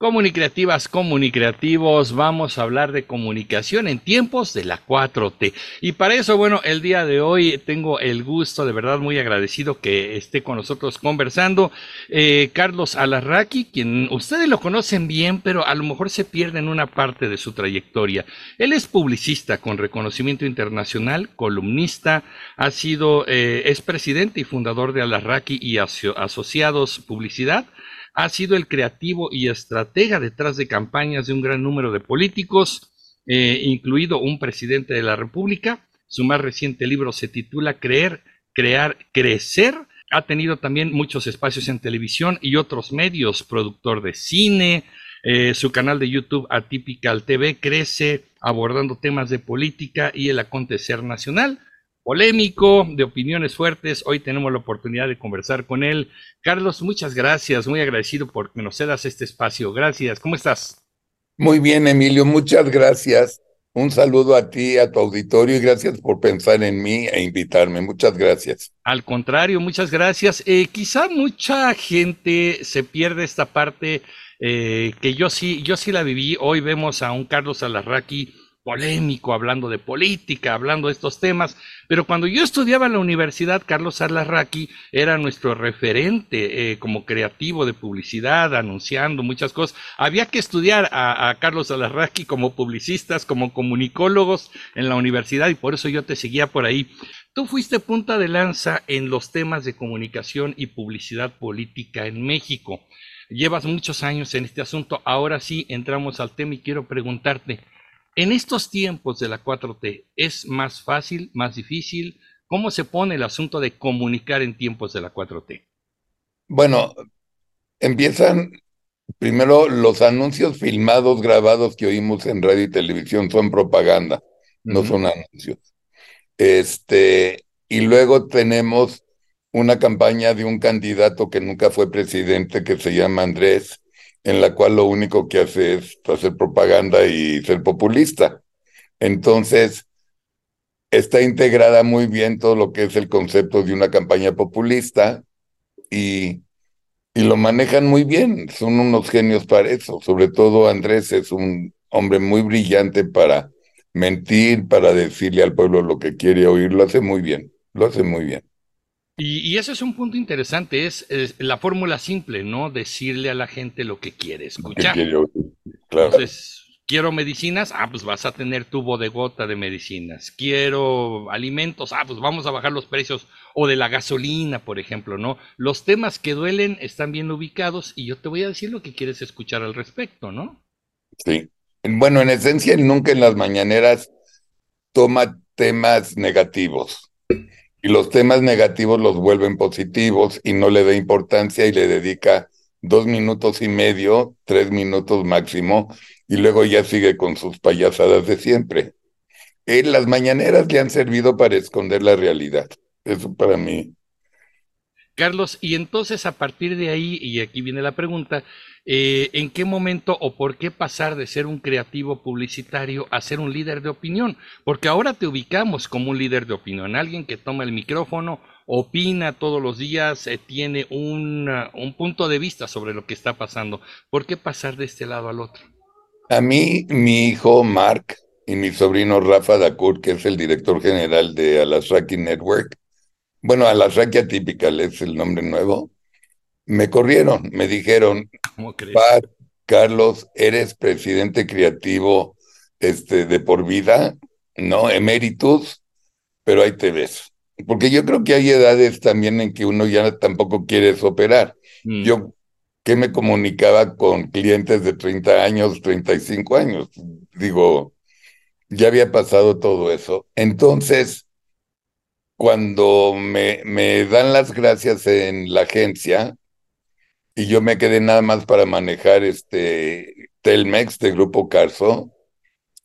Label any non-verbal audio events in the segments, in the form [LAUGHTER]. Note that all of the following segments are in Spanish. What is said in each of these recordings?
Comunicativas, comunicativos, vamos a hablar de comunicación en tiempos de la 4T. Y para eso, bueno, el día de hoy tengo el gusto, de verdad muy agradecido que esté con nosotros conversando, eh, Carlos Alarraqui, quien ustedes lo conocen bien, pero a lo mejor se pierden una parte de su trayectoria. Él es publicista con reconocimiento internacional, columnista, ha sido, eh, es presidente y fundador de Alarraqui y Asociados Publicidad ha sido el creativo y estratega detrás de campañas de un gran número de políticos, eh, incluido un presidente de la República. Su más reciente libro se titula Creer, Crear, Crecer. Ha tenido también muchos espacios en televisión y otros medios, productor de cine. Eh, su canal de YouTube Atypical TV crece abordando temas de política y el acontecer nacional polémico, de opiniones fuertes. Hoy tenemos la oportunidad de conversar con él. Carlos, muchas gracias, muy agradecido por que nos cedas este espacio. Gracias, ¿cómo estás? Muy bien, Emilio, muchas gracias. Un saludo a ti, a tu auditorio y gracias por pensar en mí e invitarme. Muchas gracias. Al contrario, muchas gracias. Eh, quizá mucha gente se pierde esta parte eh, que yo sí, yo sí la viví. Hoy vemos a un Carlos Alarraqui polémico, hablando de política, hablando de estos temas, pero cuando yo estudiaba en la universidad, Carlos Alarraqui era nuestro referente eh, como creativo de publicidad, anunciando muchas cosas. Había que estudiar a, Carlos Alarraqui como publicistas, como comunicólogos en la universidad y por eso yo te seguía por ahí. Tú fuiste punta de lanza en los temas de comunicación y publicidad política en México. Llevas muchos años en este asunto. Ahora sí entramos al tema y quiero preguntarte, en estos tiempos de la 4T, ¿es más fácil, más difícil? ¿Cómo se pone el asunto de comunicar en tiempos de la 4T? Bueno, empiezan primero los anuncios filmados, grabados que oímos en radio y televisión son propaganda, no son anuncios. Este, y luego tenemos una campaña de un candidato que nunca fue presidente que se llama Andrés, en la cual lo único que hace es hacer propaganda y ser populista. Entonces, está integrada muy bien todo lo que es el concepto de una campaña populista y, y lo manejan muy bien. Son unos genios para eso. Sobre todo Andrés es un hombre muy brillante para mentir, para decirle al pueblo lo que quiere oír. Lo hace muy bien, lo hace muy bien. Y, ese es un punto interesante, es, la fórmula simple, ¿no? Decirle a la gente lo que quiere escuchar. Entonces, quiero medicinas, ah, pues vas a tener tu bodegota de medicinas. Quiero alimentos, ah, pues vamos a bajar los precios. O de la gasolina, por ejemplo, ¿no? Los temas que duelen están bien ubicados y yo te voy a decir lo que quieres escuchar al respecto, ¿no? Sí. Bueno, en esencia, nunca en las mañaneras toma temas negativos y los temas negativos los vuelven positivos y no le da importancia y le dedica dos minutos y medio, tres minutos máximo, y luego ya sigue con sus payasadas de siempre. En las mañaneras le han servido para esconder la realidad. Eso para mí. Carlos, y entonces a partir de ahí, y aquí viene la pregunta, eh, ¿en qué momento o por qué pasar de ser un creativo publicitario a ser un líder de opinión? Porque ahora te ubicamos como un líder de opinión, alguien que toma el micrófono, opina todos los días, eh, tiene un, un punto de vista sobre lo que está pasando. ¿Por qué pasar de este lado al otro? A mí, mi hijo Mark y mi sobrino Rafa Dakur, que es el director general de Alasraki Network, bueno, Alasraki Atypical es el nombre nuevo, me corrieron, me dijeron, Carlos, eres presidente creativo este, de por vida, ¿no? Emeritus, pero ahí te ves. Porque yo creo que hay edades también en que uno ya tampoco quiere operar. Mm. Yo que me comunicaba con clientes de 30 años, 35 años. Digo, ya había pasado todo eso. Entonces, cuando me, me dan las gracias en la agencia, y yo me quedé nada más para manejar este Telmex de Grupo Carso.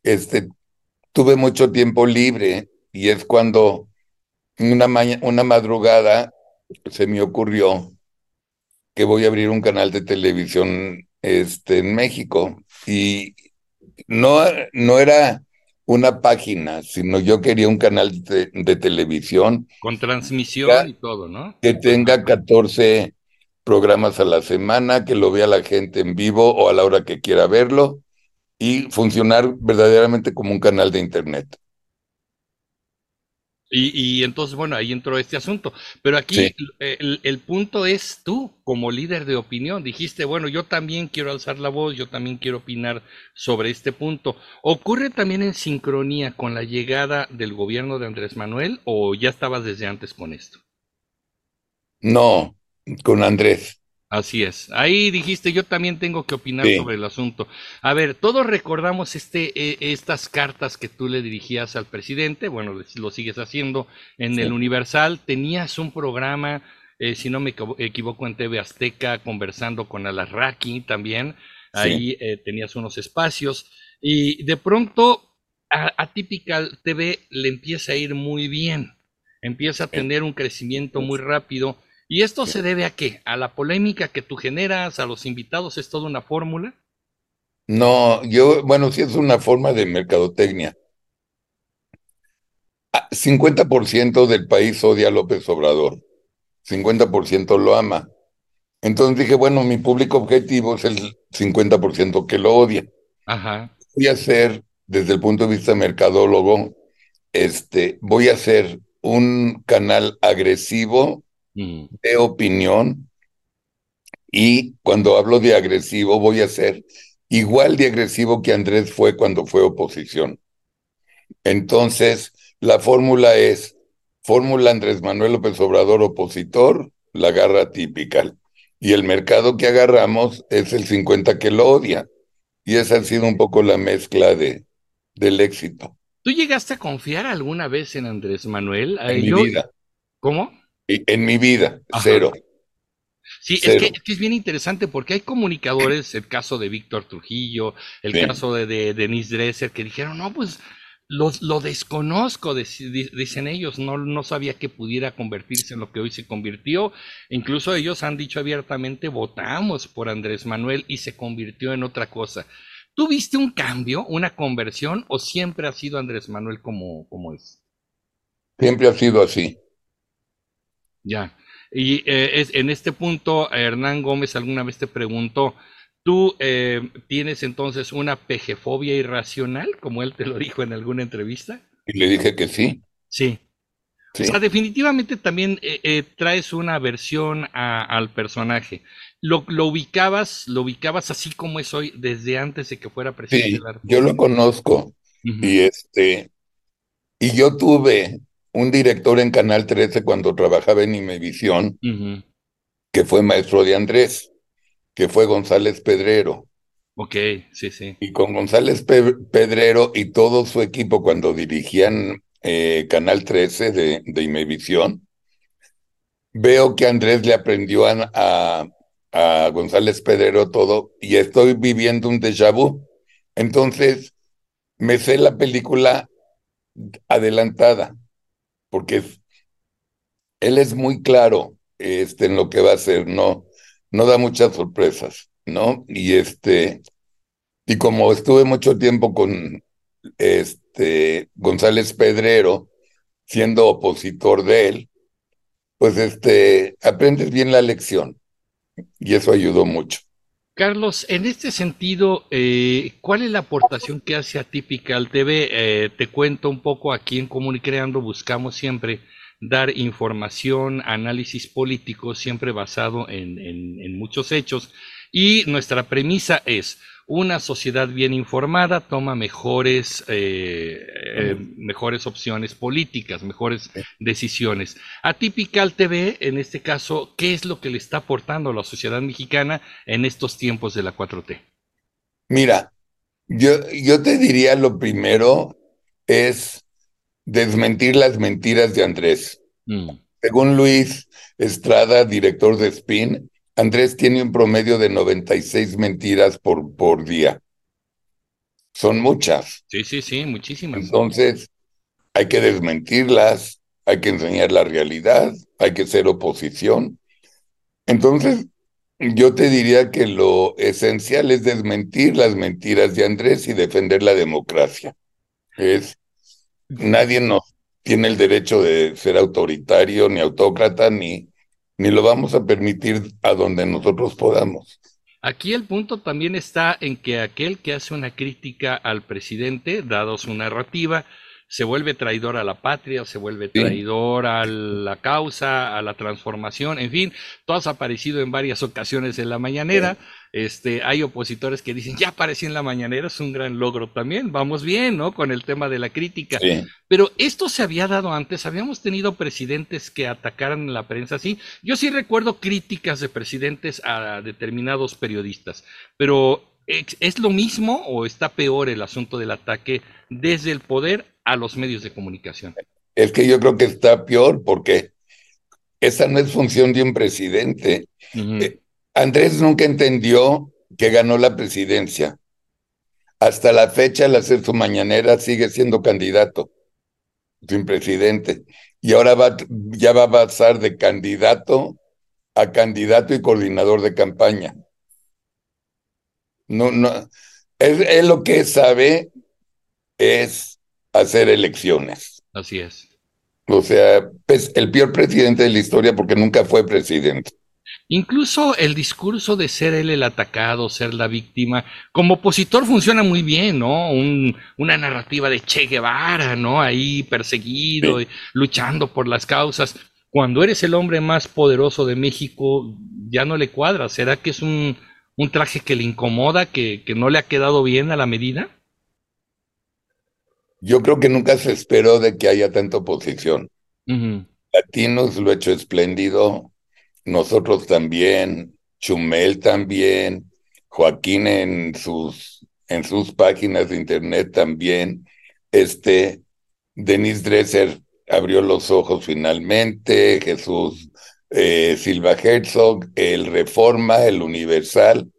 Este, tuve mucho tiempo libre y es cuando una, una madrugada se me ocurrió que voy a abrir un canal de televisión este, en México y no, no era una página, sino yo quería un canal de, televisión. Con transmisión y todo, ¿no? Que tenga 14 programas a la semana, que lo vea la gente en vivo o a la hora que quiera verlo y funcionar verdaderamente como un canal de Internet. Y, entonces, bueno, ahí entró este asunto. Pero aquí el, el, punto es tú, como líder de opinión, dijiste, bueno, yo también quiero alzar la voz, yo también quiero opinar sobre este punto. ¿Ocurre también en sincronía con la llegada del gobierno de Andrés Manuel o ya estabas desde antes con esto? No, con Andrés. Así es. Ahí dijiste, yo también tengo que opinar sobre el asunto. A ver, todos recordamos este, eh, estas cartas que tú le dirigías al presidente, bueno, lo sigues haciendo en el Universal. Tenías un programa, eh, si no me equivoco, en TV Azteca, conversando con Alarraqui también. Ahí eh, tenías unos espacios. Y de pronto a, a Typical TV le empieza a ir muy bien. Empieza a tener un crecimiento muy rápido ¿Y esto se debe a qué? ¿A la polémica que tú generas? ¿A los invitados? ¿Es toda una fórmula? No, yo, bueno, sí es una forma de mercadotecnia. 50% ah, del país odia a López Obrador, 50% lo ama. Entonces dije, bueno, mi público objetivo es el 50% que lo odia. Ajá. Voy a hacer, desde el punto de vista mercadólogo, este, voy a hacer un canal agresivo de opinión y cuando hablo de agresivo voy a ser igual de agresivo que Andrés fue cuando fue oposición. Entonces, la fórmula es fórmula Andrés Manuel López Obrador opositor, la garra típica. Y el mercado que agarramos es el 50 que lo odia. Y esa ha sido un poco la mezcla de, del éxito. ¿Tú llegaste a confiar alguna vez en Andrés Manuel? En mi vida. ¿Cómo? En mi vida, cero. Sí, Es, que, es, bien interesante porque hay comunicadores, el caso de Víctor Trujillo, el caso de, de, Denise Dresser, que dijeron, no, pues lo, lo desconozco, dicen ellos, no, no sabía que pudiera convertirse en lo que hoy se convirtió. Incluso ellos han dicho abiertamente, votamos por Andrés Manuel y se convirtió en otra cosa. ¿Tuviste un cambio, una conversión o siempre ha sido Andrés Manuel como, como es? Siempre ha sido así. Ya. Y eh, es, en este punto, Hernán Gómez alguna vez te preguntó, ¿tú eh, tienes entonces una pejefobia irracional, como él te lo dijo en alguna entrevista? Y le dije que sí. Sí. O sea, definitivamente también eh, traes una versión al personaje. Lo, lo, ubicabas, lo ubicabas así como es hoy desde antes de que fuera presidente. Sí, yo lo conozco. Y este, y yo tuve un director en Canal 13 cuando trabajaba en Imevisión, que fue maestro de Andrés, que fue González Pedrero. Ok, sí, sí. Y con González Pedrero y todo su equipo cuando dirigían eh, Canal 13 de, de Imevisión, veo que Andrés le aprendió a, a González Pedrero todo y estoy viviendo un déjà vu. Entonces, me sé la película adelantada porque él es muy claro este, en lo que va a hacer, no, no da muchas sorpresas, ¿no? Y este, y como estuve mucho tiempo con este González Pedrero, siendo opositor de él, pues este, aprendes bien la lección. Y eso ayudó mucho. Carlos, en este sentido, eh, ¿cuál es la aportación que hace a Typical TV? Eh, te cuento un poco aquí en Comunicreando, buscamos siempre dar información, análisis político, siempre basado en muchos hechos. Y nuestra premisa es, una sociedad bien informada toma mejores, eh, eh, mejores opciones políticas, mejores decisiones. A Typical TV, en este caso, ¿qué es lo que le está aportando a la sociedad mexicana en estos tiempos de la 4T? Mira, yo, yo te diría lo primero es desmentir las mentiras de Andrés. Mm. Según Luis Estrada, director de Spin, Andrés tiene un promedio de 96 mentiras por, por día. Son muchas. Sí, sí, sí, muchísimas. Entonces, hay que desmentirlas, hay que enseñar la realidad, hay que ser oposición. Entonces, yo te diría que lo esencial es desmentir las mentiras de Andrés y defender la democracia. Es nadie nos tiene el derecho de ser autoritario, ni autócrata, ni ni lo vamos a permitir a donde nosotros podamos. Aquí el punto también está en que aquel que hace una crítica al presidente, dado su narrativa, se vuelve traidor a la patria, se vuelve traidor a la causa, a la transformación, en fin, todo ha aparecido en varias ocasiones en la mañanera. Este, hay opositores que dicen, ya aparecí en la mañanera, es un gran logro también, vamos bien, ¿no? Con el tema de la crítica. Pero esto se había dado antes, habíamos tenido presidentes que atacaran la prensa así. Yo sí recuerdo críticas de presidentes a determinados periodistas, pero ¿es lo mismo o está peor el asunto del ataque desde el poder a los medios de comunicación? Es que yo creo que está peor porque esa no es función de un presidente. Eh, Andrés nunca entendió que ganó la presidencia. Hasta la fecha, al hacer su mañanera, sigue siendo candidato, sin presidente. Y ahora va, ya va a pasar de candidato a candidato y coordinador de campaña. No, no, es, es lo que sabe es hacer elecciones. Así es. O sea, pues, el peor presidente de la historia porque nunca fue presidente. Incluso el discurso de ser él el atacado, ser la víctima, como opositor funciona muy bien, ¿no? una narrativa de Che Guevara, ¿no? Ahí perseguido, luchando por las causas. Cuando eres el hombre más poderoso de México, ya no le cuadra. ¿Será que es un, un traje que le incomoda, que, que no le ha quedado bien a la medida? Yo creo que nunca se esperó de que haya tanta oposición. Latinos lo ha hecho espléndido, nosotros también, Chumel también, Joaquín en sus, en sus páginas de internet también, este, Denis Dresser abrió los ojos finalmente, Jesús eh, Silva Herzog, el Reforma, el Universal.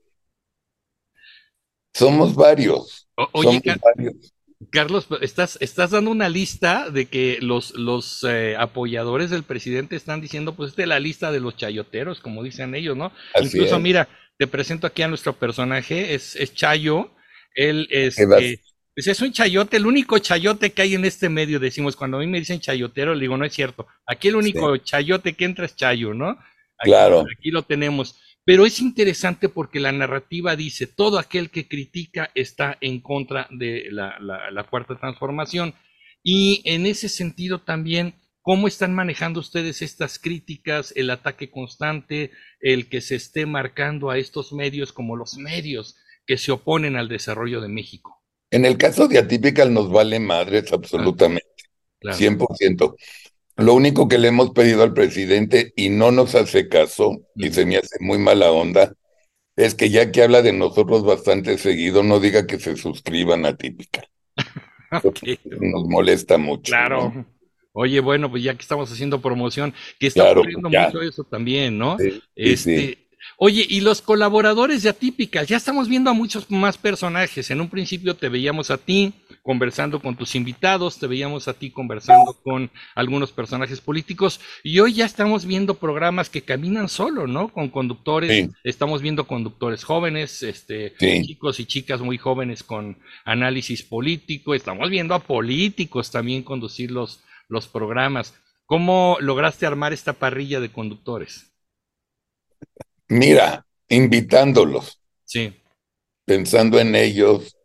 Somos varios. somos varios. Carlos, estás, estás dando una lista de que los, los eh, apoyadores del presidente están diciendo, pues esta es la lista de los chayoteros, como dicen ellos, ¿no? Incluso, mira, te presento aquí a nuestro personaje, es, es Chayo, él es, eh, pues es un chayote, el único chayote que hay en este medio, decimos, cuando a mí me dicen chayotero, le digo, no es cierto, aquí el único chayote que entra es Chayo, ¿no? claro. Aquí lo tenemos. Pero es interesante porque la narrativa dice, todo aquel que critica está en contra de la, cuarta transformación. Y en ese sentido también, ¿cómo están manejando ustedes estas críticas, el ataque constante, el que se esté marcando a estos medios como los medios que se oponen al desarrollo de México? En el caso de Atypical nos vale madres absolutamente, 100%. Lo único que le hemos pedido al presidente y no nos hace caso, y se me hace muy mala onda, es que ya que habla de nosotros bastante seguido, no diga que se suscriban a Típica. [LAUGHS] Nos molesta mucho. Claro. Oye, bueno, pues ya que estamos haciendo promoción, que está ocurriendo mucho eso también, ¿no? este, Oye, y los colaboradores de Atípicas, ya estamos viendo a muchos más personajes. En un principio te veíamos a ti conversando con tus invitados, te veíamos a ti conversando con algunos personajes políticos, y hoy ya estamos viendo programas que caminan solo, ¿no? Con conductores, estamos viendo conductores jóvenes, este, chicos y chicas muy jóvenes con análisis político, estamos viendo a políticos también conducir los, los programas. ¿Cómo lograste armar esta parrilla de conductores? Mira, invitándolos. Sí. Pensando en ellos.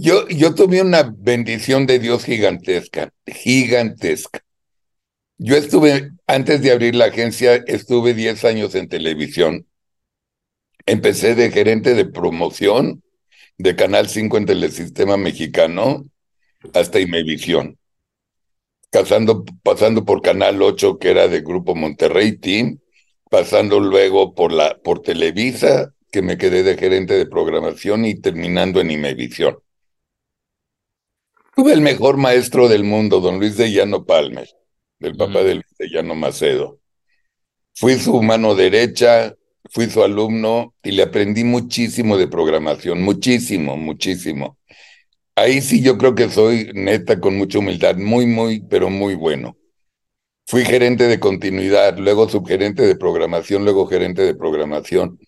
Yo, yo tuve una bendición de Dios gigantesca, gigantesca. Yo estuve, antes de abrir la agencia, estuve 10 años en televisión. Empecé de gerente de promoción de Canal 5 en Telesistema Mexicano hasta Imevisión. Pasando, pasando por Canal 8, que era de Grupo Monterrey Team, pasando luego por la por Televisa, que me quedé de gerente de programación y terminando en Imevisión. Tuve el mejor maestro del mundo, don Luis de Llano Palmer, del papá de Luis de Llano Macedo. Fui su mano derecha, fui su alumno y le aprendí muchísimo de programación, muchísimo, muchísimo. Ahí sí yo creo que soy neta con mucha humildad, muy, muy, pero muy bueno. Fui gerente de continuidad, luego subgerente de programación, luego gerente de programación.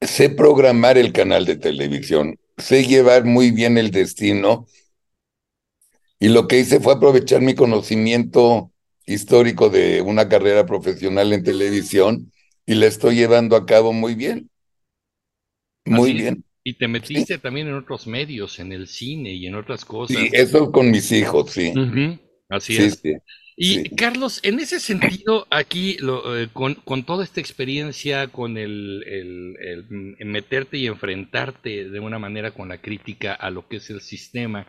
Sé programar el canal de televisión, sé llevar muy bien el destino y lo que hice fue aprovechar mi conocimiento histórico de una carrera profesional en televisión y la estoy llevando a cabo muy bien. Muy bien. Y te metiste también en otros medios, en el cine y en otras cosas. Sí, eso con mis hijos, sí. Así es. y Carlos, en ese sentido, aquí eh, con, toda esta experiencia, con el, el, meterte y enfrentarte de una manera con la crítica a lo que es el sistema,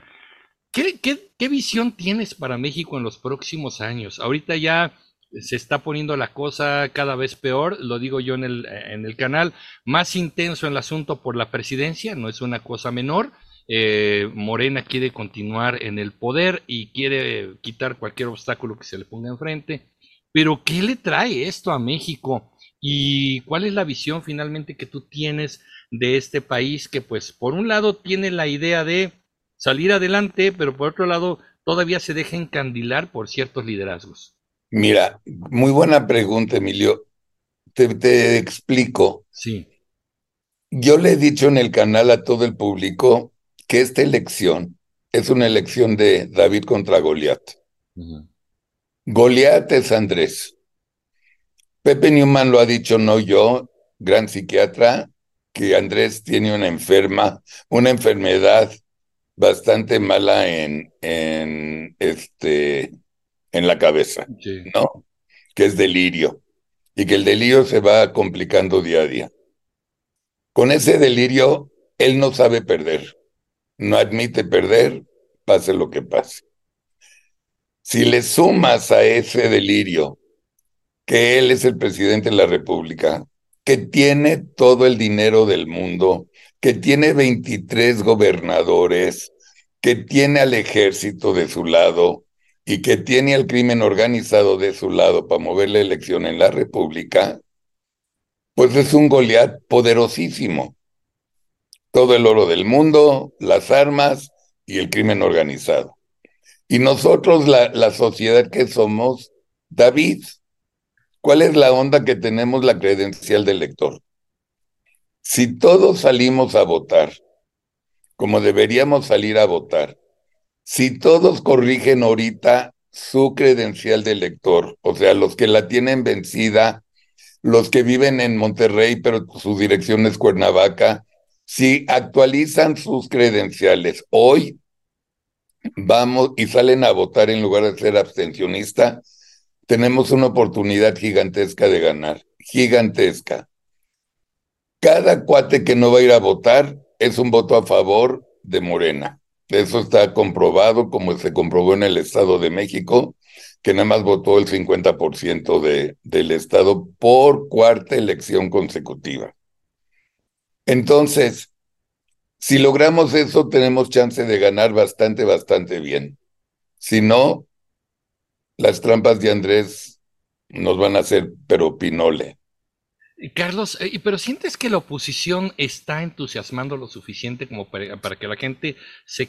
¿qué, qué visión tienes para México en los próximos años? Ahorita ya se está poniendo la cosa cada vez peor, lo digo yo en el, en el canal, más intenso el asunto por la presidencia, no es una cosa menor. Eh, Morena quiere continuar en el poder y quiere quitar cualquier obstáculo que se le ponga enfrente. Pero ¿qué le trae esto a México? ¿Y cuál es la visión finalmente que tú tienes de este país que pues por un lado tiene la idea de salir adelante, pero por otro lado todavía se deja encandilar por ciertos liderazgos? Mira, muy buena pregunta, Emilio. Te, explico. Sí. Yo le he dicho en el canal a todo el público que esta elección es una elección de David contra Goliat. Goliat es Andrés. Pepe Newman lo ha dicho, no yo, gran psiquiatra, que Andrés tiene una enferma, una enfermedad bastante mala en, en este en la cabeza, ¿no? Que es delirio y que el delirio se va complicando día a día. Con ese delirio, él no sabe perder, no admite perder, pase lo que pase. Si le sumas a ese delirio que él es el presidente de la República, que tiene todo el dinero del mundo, que tiene 23 gobernadores, que tiene al ejército de su lado, y que tiene al crimen organizado de su lado para mover la elección en la República, pues es un Goliat poderosísimo. Todo el oro del mundo, las armas y el crimen organizado. Y nosotros, la, sociedad que somos, David, ¿cuál es la onda que tenemos la credencial del elector? Si todos salimos a votar, como deberíamos salir a votar, si todos corrigen ahorita su credencial de lector, o sea, los que la tienen vencida, los que viven en Monterrey, pero su dirección es Cuernavaca, si actualizan sus credenciales hoy, vamos y salen a votar en lugar de ser abstencionista, tenemos una oportunidad gigantesca de ganar, gigantesca. Cada cuate que no va a ir a votar es un voto a favor de Morena. Eso está comprobado, como se comprobó en el Estado de México, que nada más votó el 50% de, del Estado por cuarta elección consecutiva. Entonces, si logramos eso, tenemos chance de ganar bastante, bastante bien. Si no, las trampas de Andrés nos van a hacer pero pinole. Carlos, eh, pero ¿sientes que la oposición está entusiasmando lo suficiente como para, que la gente se,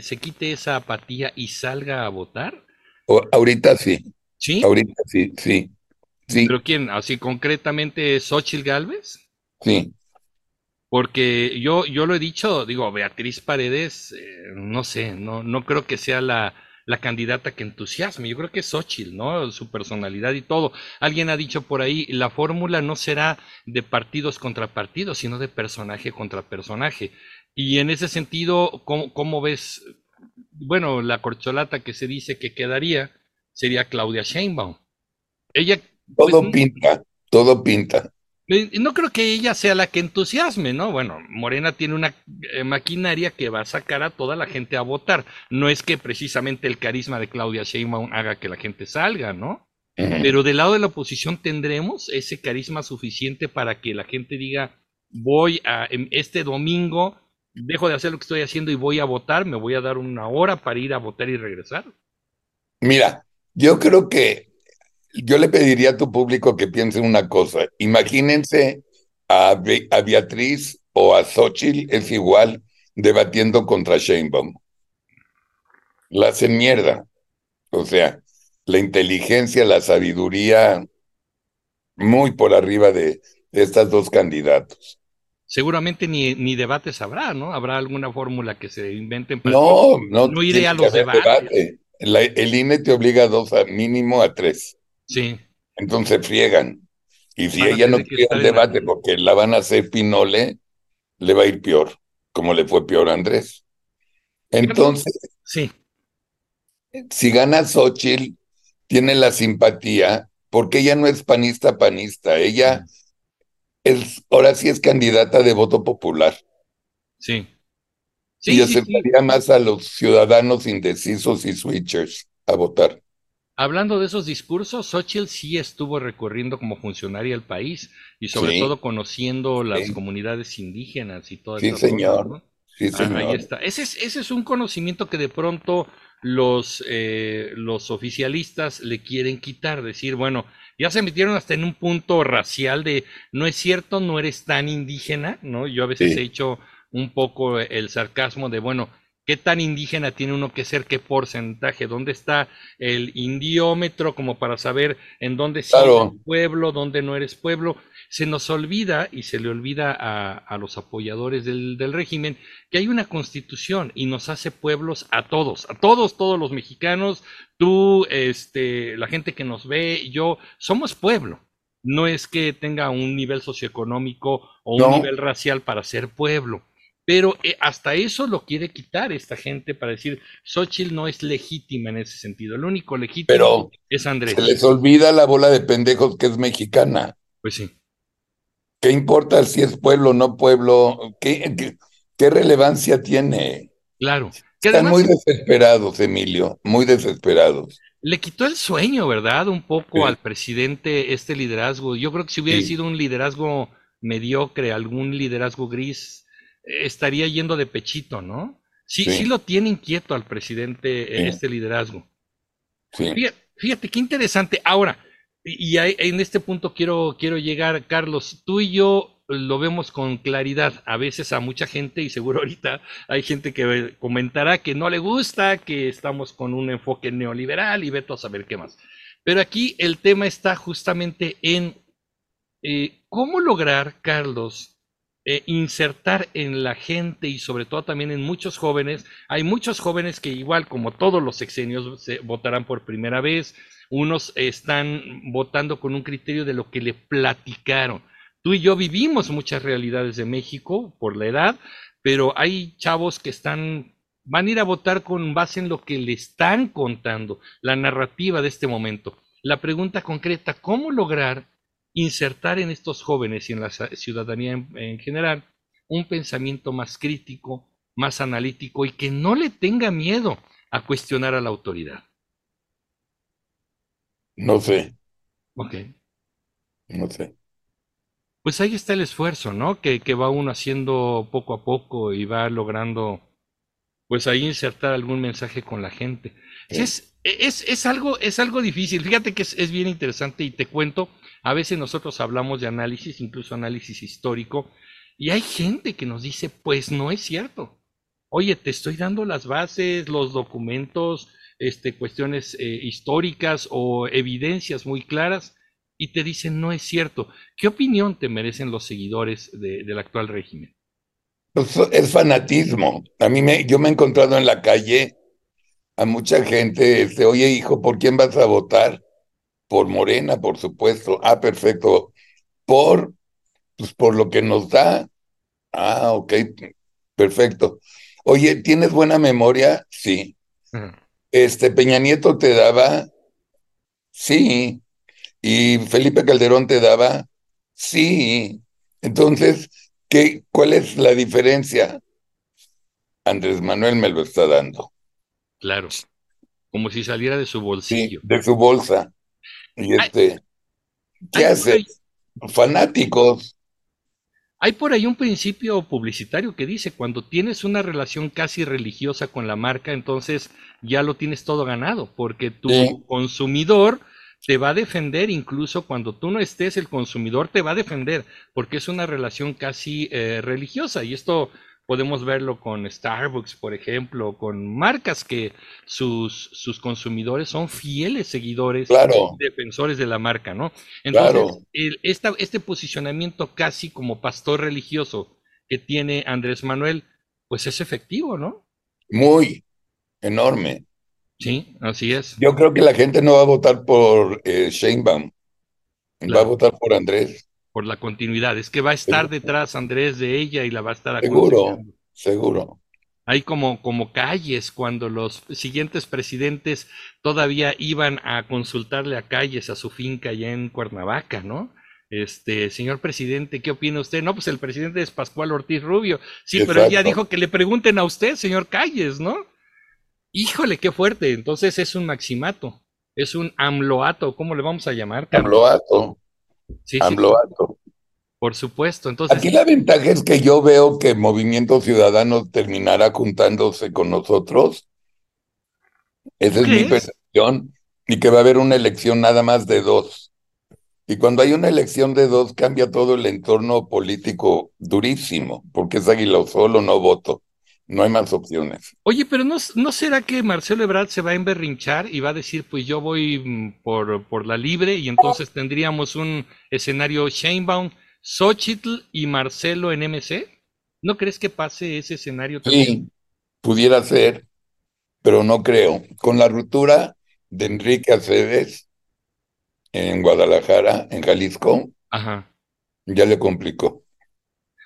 se quite esa apatía y salga a votar? ahorita sí. ¿Sí? Ahorita sí, sí. sí. ¿Pero quién? ¿Así concretamente Xochitl Galvez? Sí. Porque yo, yo lo he dicho, digo, Beatriz Paredes, eh, no sé, no, no creo que sea la, la candidata que entusiasme. Yo creo que es Xochitl, ¿no? Su personalidad y todo. Alguien ha dicho por ahí, la fórmula no será de partidos contra partidos, sino de personaje contra personaje. Y en ese sentido, ¿cómo, cómo ves? Bueno, la corcholata que se dice que quedaría sería Claudia Sheinbaum. Ella. Todo pues, pinta, todo pinta. No creo que ella sea la que entusiasme, ¿no? Bueno, Morena tiene una eh, maquinaria que va a sacar a toda la gente a votar. No es que precisamente el carisma de Claudia Sheinbaum haga que la gente salga, ¿no? Pero del lado de la oposición tendremos ese carisma suficiente para que la gente diga, voy a este domingo, dejo de hacer lo que estoy haciendo y voy a votar, me voy a dar una hora para ir a votar y regresar. Mira, yo creo que yo le pediría a tu público que piense una cosa. Imagínense a, Beatriz o a Xochitl, es igual, debatiendo contra Sheinbaum. La hacen mierda. O sea, la inteligencia, la sabiduría, muy por arriba de, estas dos candidatos. Seguramente ni, ni, debates habrá, ¿no? Habrá alguna fórmula que se inventen para. No, no, no iré a los debates. el INE te obliga a dos, a mínimo a tres. Sí. Entonces friegan. Y si ella no quiere el debate porque la van a hacer pinole, le va a ir peor, como le fue peor a Andrés. Entonces, sí. si gana Xochitl, tiene la simpatía, porque ella no es panista panista, ella es, ahora sí es candidata de voto popular. Sí. sí y aceptaría más a los ciudadanos indecisos y switchers a votar. Hablando de esos discursos, Xochitl sí estuvo recorriendo como funcionaria el país y sobre todo conociendo las comunidades indígenas y todo eso. Sí, señor. Sí, señor. ahí está. Ese es, ese es un conocimiento que de pronto los, eh, los oficialistas le quieren quitar, decir, bueno, ya se metieron hasta en un punto racial de no es cierto, no eres tan indígena, ¿no? Yo a veces he hecho un poco el sarcasmo de, bueno, ¿Qué tan indígena tiene uno que ser? ¿Qué porcentaje? ¿Dónde está el indiómetro como para saber en dónde sí eres pueblo, dónde no eres pueblo? Se nos olvida y se le olvida a, los apoyadores del, del, régimen que hay una constitución y nos hace pueblos a todos, a todos, todos los mexicanos, tú, este, la gente que nos ve, yo, somos pueblo. No es que tenga un nivel socioeconómico o un nivel racial para ser pueblo pero eh, hasta eso lo quiere quitar esta gente para decir, Xochitl no es legítima en ese sentido. El único legítimo es Andrés. Se les olvida la bola de pendejos que es mexicana. Pues sí. ¿Qué importa si es pueblo o no pueblo? ¿Qué, qué, relevancia tiene? Claro. Están muy desesperados, Emilio, muy desesperados. Le quitó el sueño, ¿verdad? Un poco al presidente este liderazgo. Yo creo que si hubiera sido un liderazgo mediocre, algún liderazgo gris, estaría yendo de pechito, ¿no? Sí, sí, lo tiene inquieto al presidente este liderazgo. Fíjate, fíjate, qué interesante. Ahora, y en este punto quiero, quiero llegar, Carlos, tú y yo lo vemos con claridad. A veces a mucha gente, y seguro [LAUGHS] ahorita hay gente que comentará que no le gusta, que estamos con un enfoque neoliberal y veto a saber qué más. Pero aquí el tema está justamente en eh, cómo lograr, Carlos, eh, insertar en la gente y sobre todo también en muchos jóvenes. Hay muchos jóvenes que igual como todos los sexenios se votarán por primera vez. Unos están votando con un criterio de lo que le platicaron. Tú y yo vivimos muchas realidades de México por la edad, pero hay chavos que están van a ir a votar con base en lo que le están contando, la narrativa de este momento. La pregunta concreta, ¿cómo lograr insertar en estos jóvenes y en la ciudadanía en, general un pensamiento más crítico, más analítico y que no le tenga miedo a cuestionar a la autoridad. No sé. Ok. No sé. Pues ahí está el esfuerzo, ¿no? Que, que, va uno haciendo poco a poco y va logrando, pues ahí insertar algún mensaje con la gente. Es, es, es, algo, es algo difícil. Fíjate que es, es bien interesante y te cuento a veces nosotros hablamos de análisis, incluso análisis histórico, y hay gente que nos dice, pues no es cierto. Oye, te estoy dando las bases, los documentos, este, cuestiones eh, históricas o evidencias muy claras, y te dicen, no es cierto. ¿Qué opinión te merecen los seguidores del actual régimen? Pues, es fanatismo. A mí me, yo me he encontrado en la calle a mucha gente, este, oye hijo, ¿por quién vas a votar? Por Morena, por supuesto. Ah, perfecto. Por, pues por lo que nos da. Ah, ok, perfecto. Oye, ¿tienes buena memoria? Sí. Este, Peña Nieto te daba, sí. Y Felipe Calderón te daba, sí. Entonces, ¿qué, ¿cuál es la diferencia? Andrés Manuel me lo está dando. Claro, como si saliera de su bolsillo. de su bolsa. Y este, ¿qué hace? Fanáticos. Hay por ahí un principio publicitario que dice, cuando tienes una relación casi religiosa con la marca, entonces ya lo tienes todo ganado, porque tu consumidor te va a defender incluso cuando tú no estés, el consumidor te va a defender, porque es una relación casi eh, religiosa. Y esto Podemos verlo con Starbucks, por ejemplo, con marcas que sus, sus consumidores son fieles seguidores, defensores de la marca, ¿no? Entonces, este posicionamiento casi como pastor religioso que tiene Andrés Manuel, pues es efectivo, ¿no? Muy enorme. Sí, así es. Yo creo que la gente no va a votar por eh, Sheinbaum, va a votar por Andrés. Por la continuidad, es que va a estar detrás Andrés de ella y la va a estar Seguro, seguro. Hay como, como calles cuando los siguientes presidentes todavía iban a consultarle a calles a su finca allá en Cuernavaca, ¿no? Este, señor presidente, ¿qué opina usted? No, pues el presidente es Pascual Ortiz Rubio. Sí, pero él ya dijo que le pregunten a usted, señor Calles, ¿no? Híjole, qué fuerte. Entonces es un maximato, es un amloato, ¿cómo le vamos a llamar? Amloato. Sí. Por supuesto. Entonces, Aquí la ventaja es que yo veo que Movimiento Ciudadano terminará juntándose con nosotros. Esa es mi percepción. Y que va a haber una elección nada más de dos. Y cuando hay una elección de dos, cambia todo el entorno político durísimo, porque es Águila solo, no voto. No hay más opciones. Oye, pero no, ¿no será que Marcelo Ebrard se va a emberrinchar y va a decir, pues yo voy mm, por, por la libre y entonces tendríamos un escenario Sheinbaum, Xochitl y Marcelo en MC? ¿No crees que pase ese escenario también? Sí, pudiera ser, pero no creo. Con la ruptura de Enrique Aceves en Guadalajara, en Jalisco, Ajá. ya le complicó.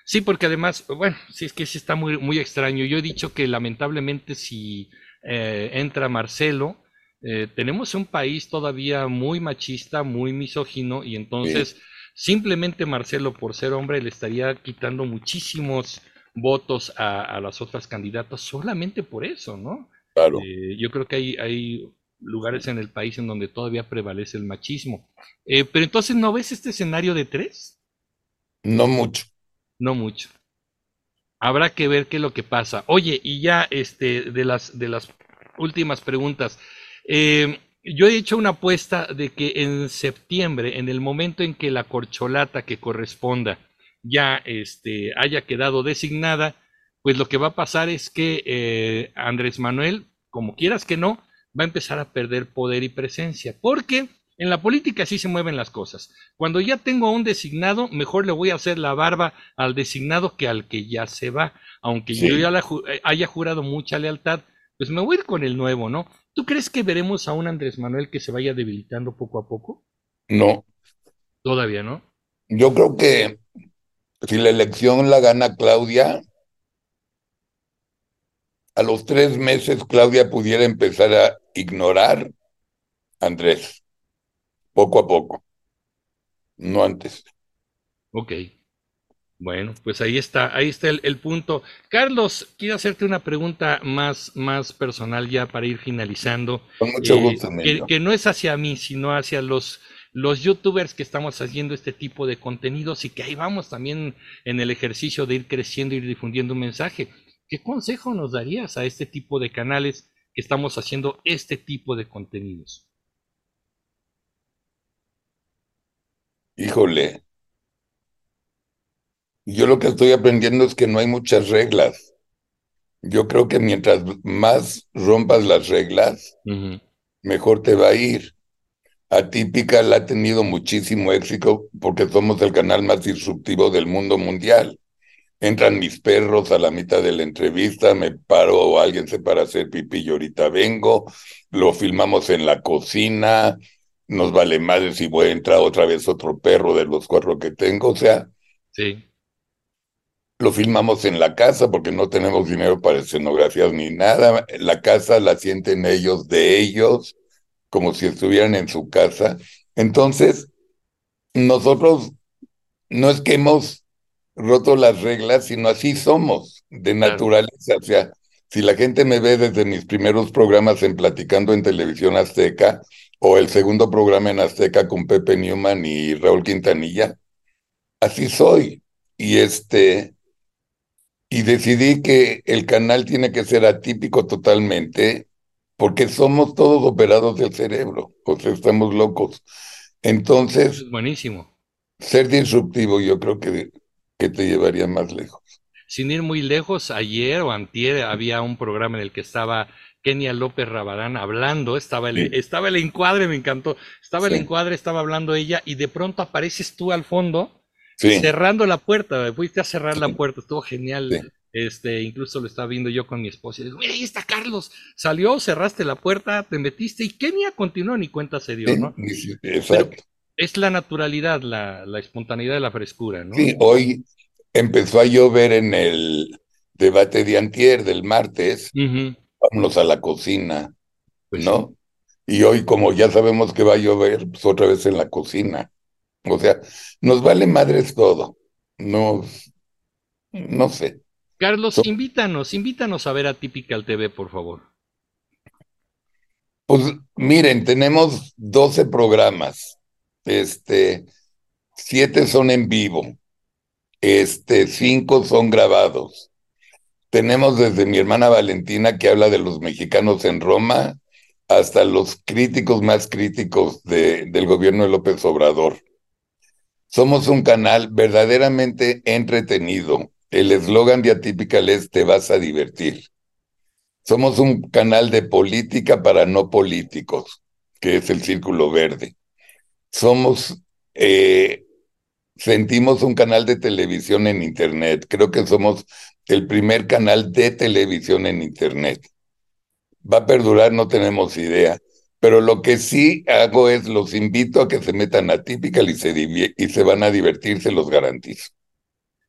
Sí, porque además, bueno, sí es que sí está muy, muy extraño. Yo he dicho que lamentablemente si eh, entra Marcelo, eh, tenemos un país todavía muy machista, muy misógino, y entonces simplemente Marcelo, por ser hombre, le estaría quitando muchísimos votos a, las otras candidatas solamente por eso, ¿no? Claro. Eh, yo creo que hay, hay lugares en el país en donde todavía prevalece el machismo. pero entonces, ¿no ves este escenario de tres? No mucho. No mucho. Habrá que ver qué es lo que pasa. Oye, y ya este, de, las, de las últimas preguntas. Eh, yo he hecho una apuesta de que en septiembre, en el momento en que la corcholata que corresponda ya este, haya quedado designada, pues lo que va a pasar es que eh, Andrés Manuel, como quieras que no, va a empezar a perder poder y presencia. Porque en la política así se mueven las cosas. Cuando ya tengo a un designado, mejor le voy a hacer la barba al designado que al que ya se va. Aunque yo ya eh, haya jurado mucha lealtad, pues me voy a ir con el nuevo, ¿no? ¿Tú crees que veremos a un Andrés Manuel que se vaya debilitando poco a poco? No. Todavía, ¿no? Yo creo que si la elección la gana Claudia, a los tres meses Claudia pudiera empezar a ignorar a Andrés poco a poco, no antes. Ok. Bueno, pues ahí está, ahí está el, punto. Carlos, quiero hacerte una pregunta más, más personal ya para ir finalizando. Con mucho eh, gusto. que, que, no es hacia mí, sino hacia los, los youtubers que estamos haciendo este tipo de contenidos y que ahí vamos también en el ejercicio de ir creciendo y difundiendo un mensaje. ¿Qué consejo nos darías a este tipo de canales que estamos haciendo este tipo de contenidos? Híjole, yo lo que estoy aprendiendo es que no hay muchas reglas. Yo creo que mientras más rompas las reglas, mejor te va a ir. Atípica la ha tenido muchísimo éxito porque somos el canal más disruptivo del mundo mundial. Entran mis perros a la mitad de la entrevista, me paro o alguien se para hacer pipí y ahorita vengo, lo filmamos en la cocina, nos vale más si voy a entrar otra vez otro perro de los cuatro que tengo, o sea. Sí. Lo filmamos en la casa porque no tenemos dinero para escenografías ni nada. La casa la sienten ellos de ellos, como si estuvieran en su casa. Entonces, nosotros no es que hemos roto las reglas, sino así somos, de naturaleza. O sea, si la gente me ve desde mis primeros programas en Platicando en Televisión Azteca, o el segundo programa en Azteca con Pepe Newman y Raúl Quintanilla. Así soy. Y este, y decidí que el canal tiene que ser atípico totalmente, porque somos todos operados del cerebro, o sea, estamos locos. Entonces, buenísimo. Ser disruptivo yo creo que, que te llevaría más lejos. Sin ir muy lejos, ayer o antier había un programa en el que estaba Kenia López Rabadán hablando, estaba el, estaba el encuadre, me encantó, estaba el encuadre, estaba hablando ella y de pronto apareces tú al fondo cerrando la puerta, fuiste a cerrar la puerta, estuvo genial Este, incluso lo estaba viendo yo con mi esposa y digo, mira, ahí está Carlos. Salió, cerraste la puerta, te metiste y Kenia continuó, ni cuenta se dio, ¿no? Exacto. es la naturalidad, la, la, espontaneidad de la frescura, ¿no? Sí, hoy empezó a llover en el debate de antier del martes. Vámonos a la cocina, pues ¿no? Y hoy, como ya sabemos que va a llover, pues otra vez en la cocina. O sea, nos vale madres todo. No, no sé. Carlos, invítanos, invítanos a ver a Typical TV, por favor. Pues miren, tenemos 12 programas. Este, siete son en vivo. Este, cinco son grabados. Tenemos desde mi hermana Valentina que habla de los mexicanos en Roma hasta los críticos más críticos de, del gobierno de López Obrador. Somos un canal verdaderamente entretenido. El eslogan de Atypical es te vas a divertir. Somos un canal de política para no políticos, que es el Círculo Verde. Somos, eh, sentimos un canal de televisión en Internet. Creo que somos el primer canal de televisión en Internet va a perdurar, no tenemos idea. Pero lo que sí hago es los invito a que se metan a Typical y se, y se van a divertir, se los garantizo.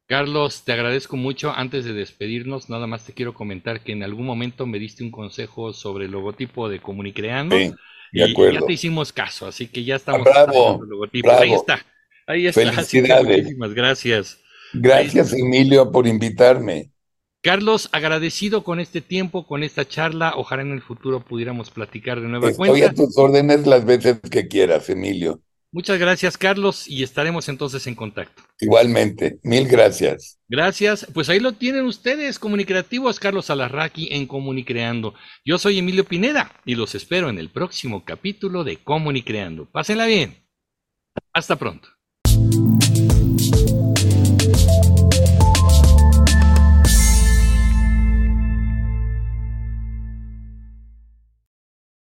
Carlos, te agradezco mucho. Antes de despedirnos, nada más te quiero comentar que en algún momento me diste un consejo sobre el logotipo de Comunicreando. Sí, de acuerdo. Y ya te hicimos caso, así que ya estamos. bravo, el logotipo. Ahí está. Ahí está. Felicidades. muchísimas gracias. Gracias, Emilio, por invitarme. Carlos, agradecido con este tiempo, con esta charla. Ojalá en el futuro pudiéramos platicar de nueva Estoy cuenta. Estoy a tus órdenes las veces que quieras, Emilio. Muchas gracias, Carlos, y estaremos entonces en contacto. Igualmente, mil gracias. Gracias. Pues ahí lo tienen ustedes, comunicativos, Carlos Alarraqui en Comunicreando. Yo soy Emilio Pineda y los espero en el próximo capítulo de Comunicreando. Pásenla bien. Hasta pronto.